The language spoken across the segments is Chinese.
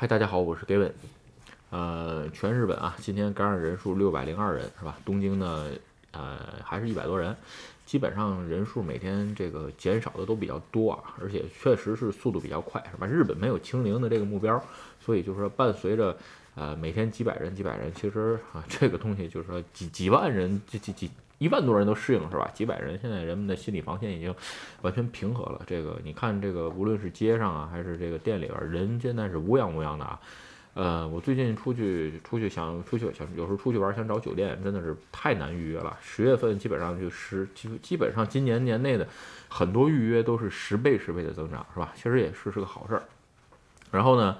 嗨，大家好，我是 Gavin。呃，全日本啊，今天感染人数六百零二人，是吧？东京呢，呃，还是一百多人，基本上人数每天这个减少的都比较多啊，而且确实是速度比较快，是吧？日本没有清零的这个目标，所以就是说伴随着呃每天几百人几百人，其实啊这个东西就是说几几万人几几几。一万多人都适应是吧？几百人，现在人们的心理防线已经完全平和了。这个你看，这个无论是街上啊，还是这个店里边，人现在是乌泱乌泱的啊。呃，我最近出去出去想出去想有时候出去玩想找酒店，真的是太难预约了。十月份基本上就十基基本上今年年内的很多预约都是十倍十倍的增长是吧？其实也是是个好事儿。然后呢？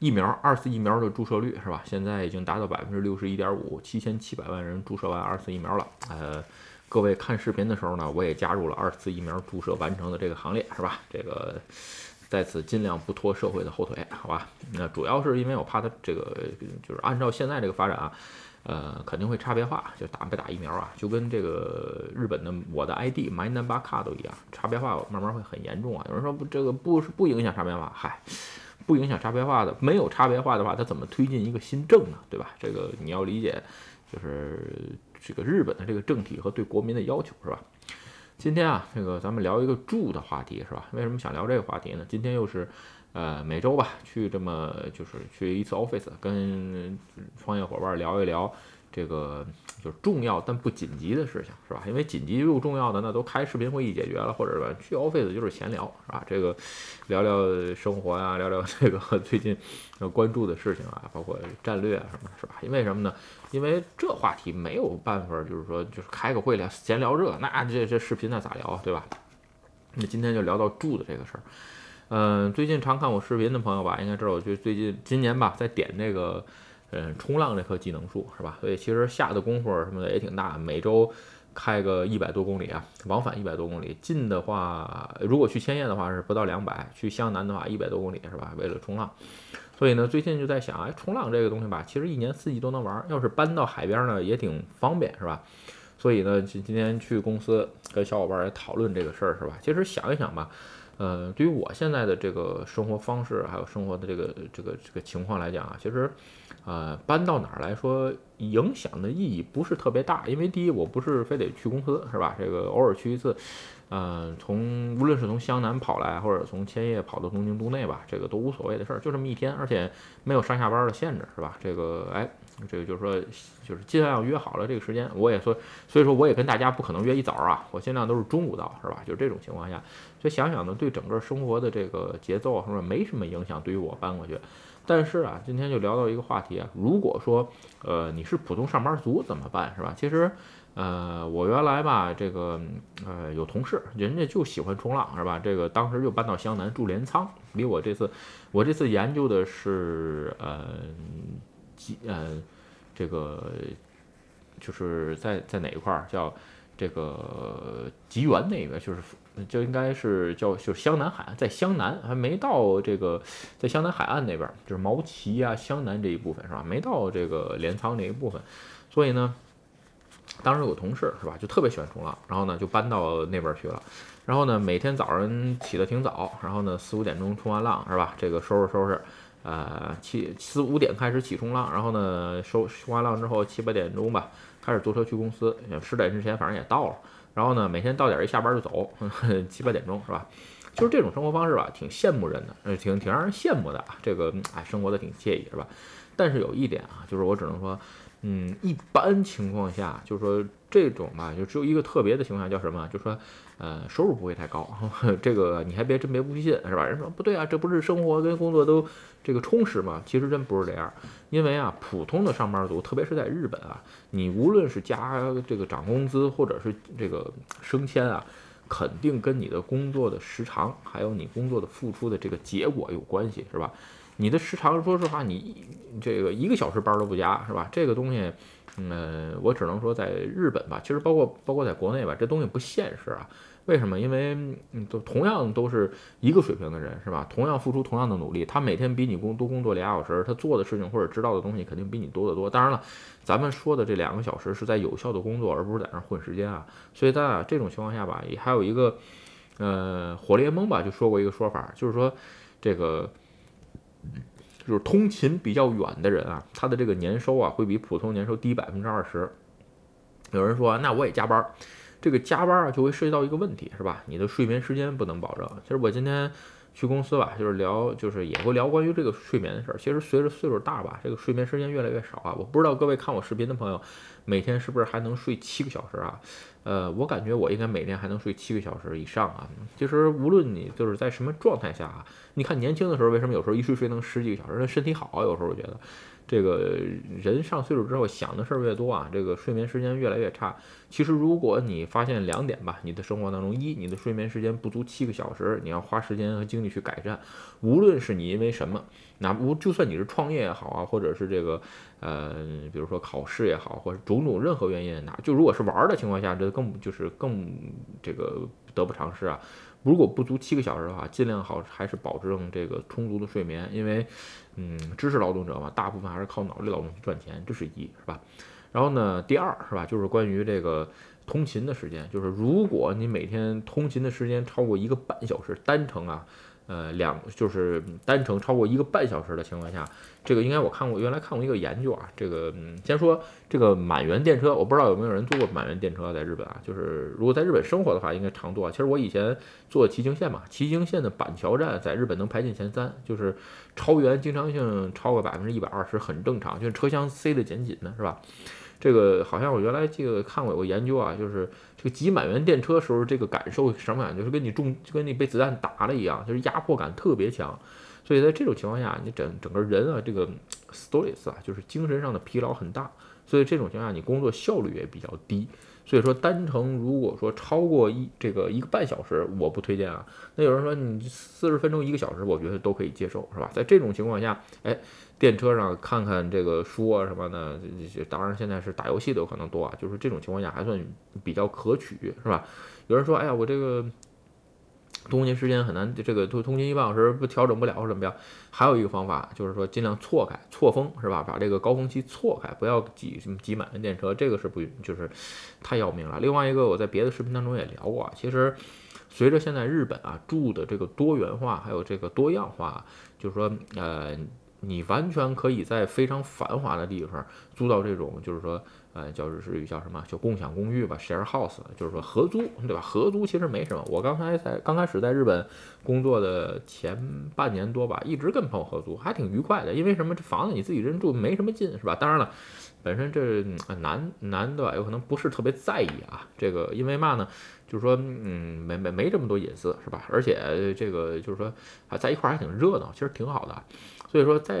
疫苗二次疫苗的注射率是吧？现在已经达到百分之六十一点五，七千七百万人注射完二次疫苗了。呃，各位看视频的时候呢，我也加入了二次疫苗注射完成的这个行列，是吧？这个在此尽量不拖社会的后腿，好吧？那主要是因为我怕它这个就是按照现在这个发展啊，呃，肯定会差别化，就打没打疫苗啊，就跟这个日本的我的 ID My Number 卡都一样，差别化慢慢会很严重啊。有人说不，这个不是不影响差别化，嗨。不影响差别化的，没有差别化的话，它怎么推进一个新政呢？对吧？这个你要理解，就是这个日本的这个政体和对国民的要求，是吧？今天啊，这个咱们聊一个住的话题，是吧？为什么想聊这个话题呢？今天又是呃每周吧，去这么就是去一次 office，跟创业伙伴聊一聊。这个就是重要但不紧急的事情，是吧？因为紧急又重要的那都开视频会议解决了，或者是去 office 就是闲聊，是吧？这个聊聊生活呀，聊聊这个 最近要关注的事情啊，包括战略啊什么，是吧？因为什么呢？因为这话题没有办法，就是说就是开个会聊闲聊这，那这这视频那咋聊啊，对吧？那今天就聊到住的这个事儿。嗯，最近常看我视频的朋友吧，应该知道，我就最近今年吧，在点那个。嗯，冲浪这棵技能树是吧？所以其实下的功夫什么的也挺大，每周开个一百多公里啊，往返一百多公里。近的话，如果去千叶的话是不到两百，去湘南的话一百多公里是吧？为了冲浪，所以呢，最近就在想，哎，冲浪这个东西吧，其实一年四季都能玩，要是搬到海边呢，也挺方便是吧？所以呢，今今天去公司跟小伙伴也讨论这个事儿是吧？其实想一想吧。呃，对于我现在的这个生活方式，还有生活的这个这个这个情况来讲啊，其实，呃，搬到哪儿来说，影响的意义不是特别大。因为第一，我不是非得去公司，是吧？这个偶尔去一次，呃，从无论是从湘南跑来，或者从千叶跑到东京都内吧，这个都无所谓的事儿，就这么一天，而且没有上下班的限制，是吧？这个，哎。这个就是说，就是尽量约好了这个时间，我也说，所以说我也跟大家不可能约一早啊，我尽量都是中午到，是吧？就这种情况下，所以想想呢，对整个生活的这个节奏啊什么，没什么影响。对于我搬过去，但是啊，今天就聊到一个话题啊，如果说呃你是普通上班族怎么办，是吧？其实呃我原来吧，这个呃有同事，人家就喜欢冲浪，是吧？这个当时就搬到湘南住镰仓，比我这次我这次研究的是呃。吉呃，这个就是在在哪一块儿叫这个吉原那边，就是就应该是叫就是湘南海岸，在湘南还没到这个在湘南海岸那边，就是毛奇啊湘南这一部分是吧？没到这个镰仓这一部分，所以呢，当时有个同事是吧，就特别喜欢冲浪，然后呢就搬到那边去了，然后呢每天早上起得挺早，然后呢四五点钟冲完浪是吧？这个收拾收拾。呃，七四五点开始起冲浪，然后呢，收冲完浪之后七八点钟吧，开始坐车去公司，十点之前反正也到了。然后呢，每天到点一下班就走，七八点钟是吧？就是这种生活方式吧，挺羡慕人的，呃，挺挺让人羡慕的啊。这个哎，生活的挺惬意是吧？但是有一点啊，就是我只能说。嗯，一般情况下，就是说这种吧，就只有一个特别的情况下，叫什么？就说，呃，收入不会太高。这个你还别真别不信，是吧？人说不对啊，这不是生活跟工作都这个充实吗？其实真不是这样。因为啊，普通的上班族，特别是在日本啊，你无论是加这个涨工资，或者是这个升迁啊，肯定跟你的工作的时长，还有你工作的付出的这个结果有关系，是吧？你的时长，说实话，你这个一个小时班都不加，是吧？这个东西，嗯，我只能说在日本吧，其实包括包括在国内吧，这东西不现实啊。为什么？因为嗯，都同样都是一个水平的人，是吧？同样付出同样的努力，他每天比你工多工作俩小时，他做的事情或者知道的东西肯定比你多得多。当然了，咱们说的这两个小时是在有效的工作，而不是在那混时间啊。所以在这种情况下吧，也还有一个，呃，火联盟吧就说过一个说法，就是说这个。就是通勤比较远的人啊，他的这个年收啊会比普通年收低百分之二十。有人说，那我也加班，这个加班啊就会涉及到一个问题，是吧？你的睡眠时间不能保证。其实我今天去公司吧，就是聊，就是也会聊关于这个睡眠的事儿。其实随着岁数大吧，这个睡眠时间越来越少啊。我不知道各位看我视频的朋友，每天是不是还能睡七个小时啊？呃，我感觉我应该每天还能睡七个小时以上啊。其实无论你就是在什么状态下啊，你看年轻的时候为什么有时候一睡睡能十几个小时？那身体好啊。有时候我觉得，这个人上岁数之后想的事儿越多啊，这个睡眠时间越来越差。其实如果你发现两点吧，你的生活当中，一你的睡眠时间不足七个小时，你要花时间和精力去改善。无论是你因为什么，那不就算你是创业也好啊，或者是这个。呃，比如说考试也好，或者种种任何原因，哪就如果是玩的情况下，这更就是更这个得不偿失啊。如果不足七个小时的话，尽量好还是保证这个充足的睡眠，因为嗯，知识劳动者嘛，大部分还是靠脑力劳动去赚钱，这是一，是吧？然后呢，第二是吧，就是关于这个通勤的时间，就是如果你每天通勤的时间超过一个半小时，单程啊。呃，两就是单程超过一个半小时的情况下，这个应该我看过，原来看过一个研究啊。这个嗯，先说这个满员电车，我不知道有没有人坐过满员电车在日本啊。就是如果在日本生活的话，应该常坐。其实我以前坐骑行线嘛，骑行线的板桥站在日本能排进前三，就是超员经常性超过百分之一百二十很正常，就是车厢塞得紧紧的，是吧？这个好像我原来这个看过有个研究啊，就是这个挤满员电车时候，这个感受什么感觉？就是跟你中就跟你被子弹打了一样，就是压迫感特别强。所以在这种情况下，你整整个人啊，这个 stress 啊，就是精神上的疲劳很大。所以这种情况下，你工作效率也比较低。所以说单程如果说超过一这个一个半小时，我不推荐啊。那有人说你四十分钟一个小时，我觉得都可以接受，是吧？在这种情况下，哎。电车上看看这个书啊什么的，当然现在是打游戏的有可能多啊，就是这种情况下还算比较可取，是吧？有人说，哎呀，我这个通勤时间很难，这个通通勤一半小时不调整不了或，怎么样？还有一个方法就是说尽量错开，错峰是吧？把这个高峰期错开，不要挤什么挤满的电车，这个是不就是太要命了。另外一个，我在别的视频当中也聊过，其实随着现在日本啊住的这个多元化，还有这个多样化，就是说呃。你完全可以在非常繁华的地方租到这种，就是说，呃，叫是叫什么，叫共享公寓吧，share house，就是说合租，对吧？合租其实没什么。我刚才在刚开始在日本工作的前半年多吧，一直跟朋友合租，还挺愉快的。因为什么？这房子你自己人住没什么劲，是吧？当然了，本身这男男的吧，有可能不是特别在意啊。这个因为嘛呢？就是说，嗯，没没没这么多隐私，是吧？而且这个就是说，啊，在一块儿还挺热闹，其实挺好的。所以说，在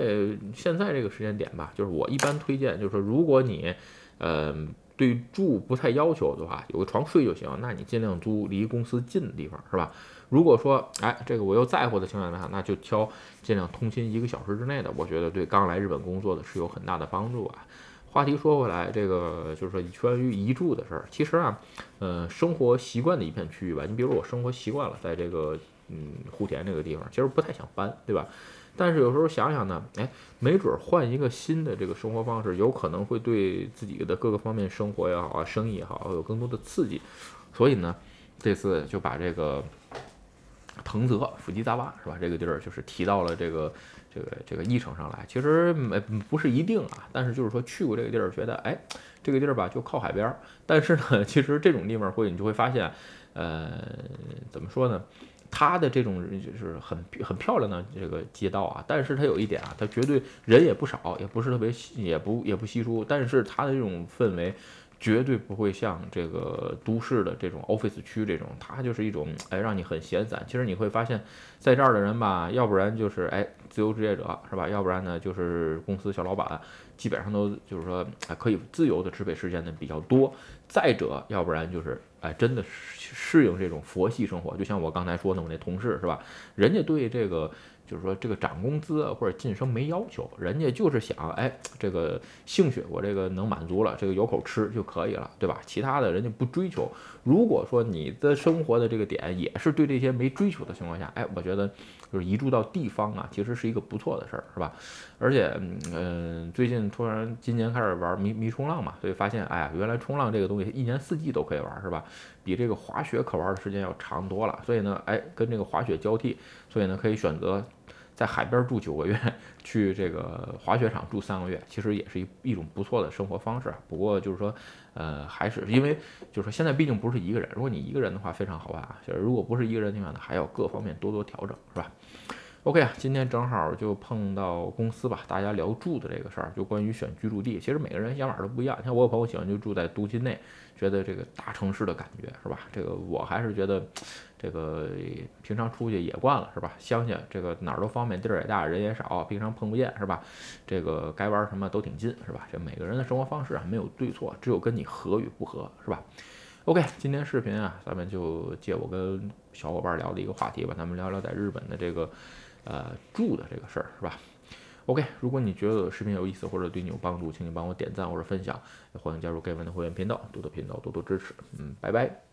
现在这个时间点吧，就是我一般推荐，就是说，如果你，呃，对住不太要求的话，有个床睡就行，那你尽量租离公司近的地方，是吧？如果说，哎，这个我又在乎的情况下，那就挑尽量通勤一个小时之内的，我觉得对刚来日本工作的是有很大的帮助啊。话题说回来，这个就是说关于移住的事儿，其实啊，呃，生活习惯的一片区域吧，你比如我生活习惯了在这个嗯户田这个地方，其实不太想搬，对吧？但是有时候想想呢，哎，没准换一个新的这个生活方式，有可能会对自己的各个方面生活也好啊，生意也好，有更多的刺激。所以呢，这次就把这个藤泽福吉大坝是吧？这个地儿就是提到了这个这个这个议程上来。其实没不是一定啊，但是就是说去过这个地儿，觉得哎，这个地儿吧就靠海边儿。但是呢，其实这种地方会你就会发现，呃，怎么说呢？它的这种就是很很漂亮的这个街道啊，但是它有一点啊，它绝对人也不少，也不是特别也不也不稀疏，但是它的这种氛围绝对不会像这个都市的这种 office 区这种，它就是一种哎让你很闲散。其实你会发现在这儿的人吧，要不然就是哎自由职业者是吧，要不然呢就是公司小老板，基本上都就是说可以自由的支配时间的比较多。再者，要不然就是哎真的是。适应这种佛系生活，就像我刚才说的，我那同事是吧？人家对这个就是说这个涨工资或者晋升没要求，人家就是想哎这个兴趣我这个能满足了，这个有口吃就可以了，对吧？其他的人家不追求。如果说你的生活的这个点也是对这些没追求的情况下，哎，我觉得就是移住到地方啊，其实是一个不错的事儿，是吧？而且嗯，最近突然今年开始玩迷迷冲浪嘛，所以发现哎呀，原来冲浪这个东西一年四季都可以玩，是吧？比这个滑雪可玩的时间要长多了，所以呢，哎，跟这个滑雪交替，所以呢，可以选择在海边住九个月，去这个滑雪场住三个月，其实也是一一种不错的生活方式。不过就是说，呃，还是因为就是说现在毕竟不是一个人，如果你一个人的话非常好办啊，就是如果不是一个人的话呢，还要各方面多多调整，是吧？OK 啊，今天正好就碰到公司吧，大家聊住的这个事儿，就关于选居住地。其实每个人想法都不一样。像我有朋友喜欢就住在都心内，觉得这个大城市的感觉是吧？这个我还是觉得，这个平常出去也惯了是吧？乡下这个哪儿都方便，地儿也大，人也少，平常碰不见是吧？这个该玩什么都挺近是吧？这每个人的生活方式啊没有对错，只有跟你合与不合是吧？OK，今天视频啊，咱们就借我跟小伙伴聊的一个话题吧，咱们聊聊在日本的这个。呃，住的这个事儿是吧？OK，如果你觉得视频有意思或者对你有帮助，请你帮我点赞或者分享，欢迎加入盖文的会员频道，多多频道多多支持。嗯，拜拜。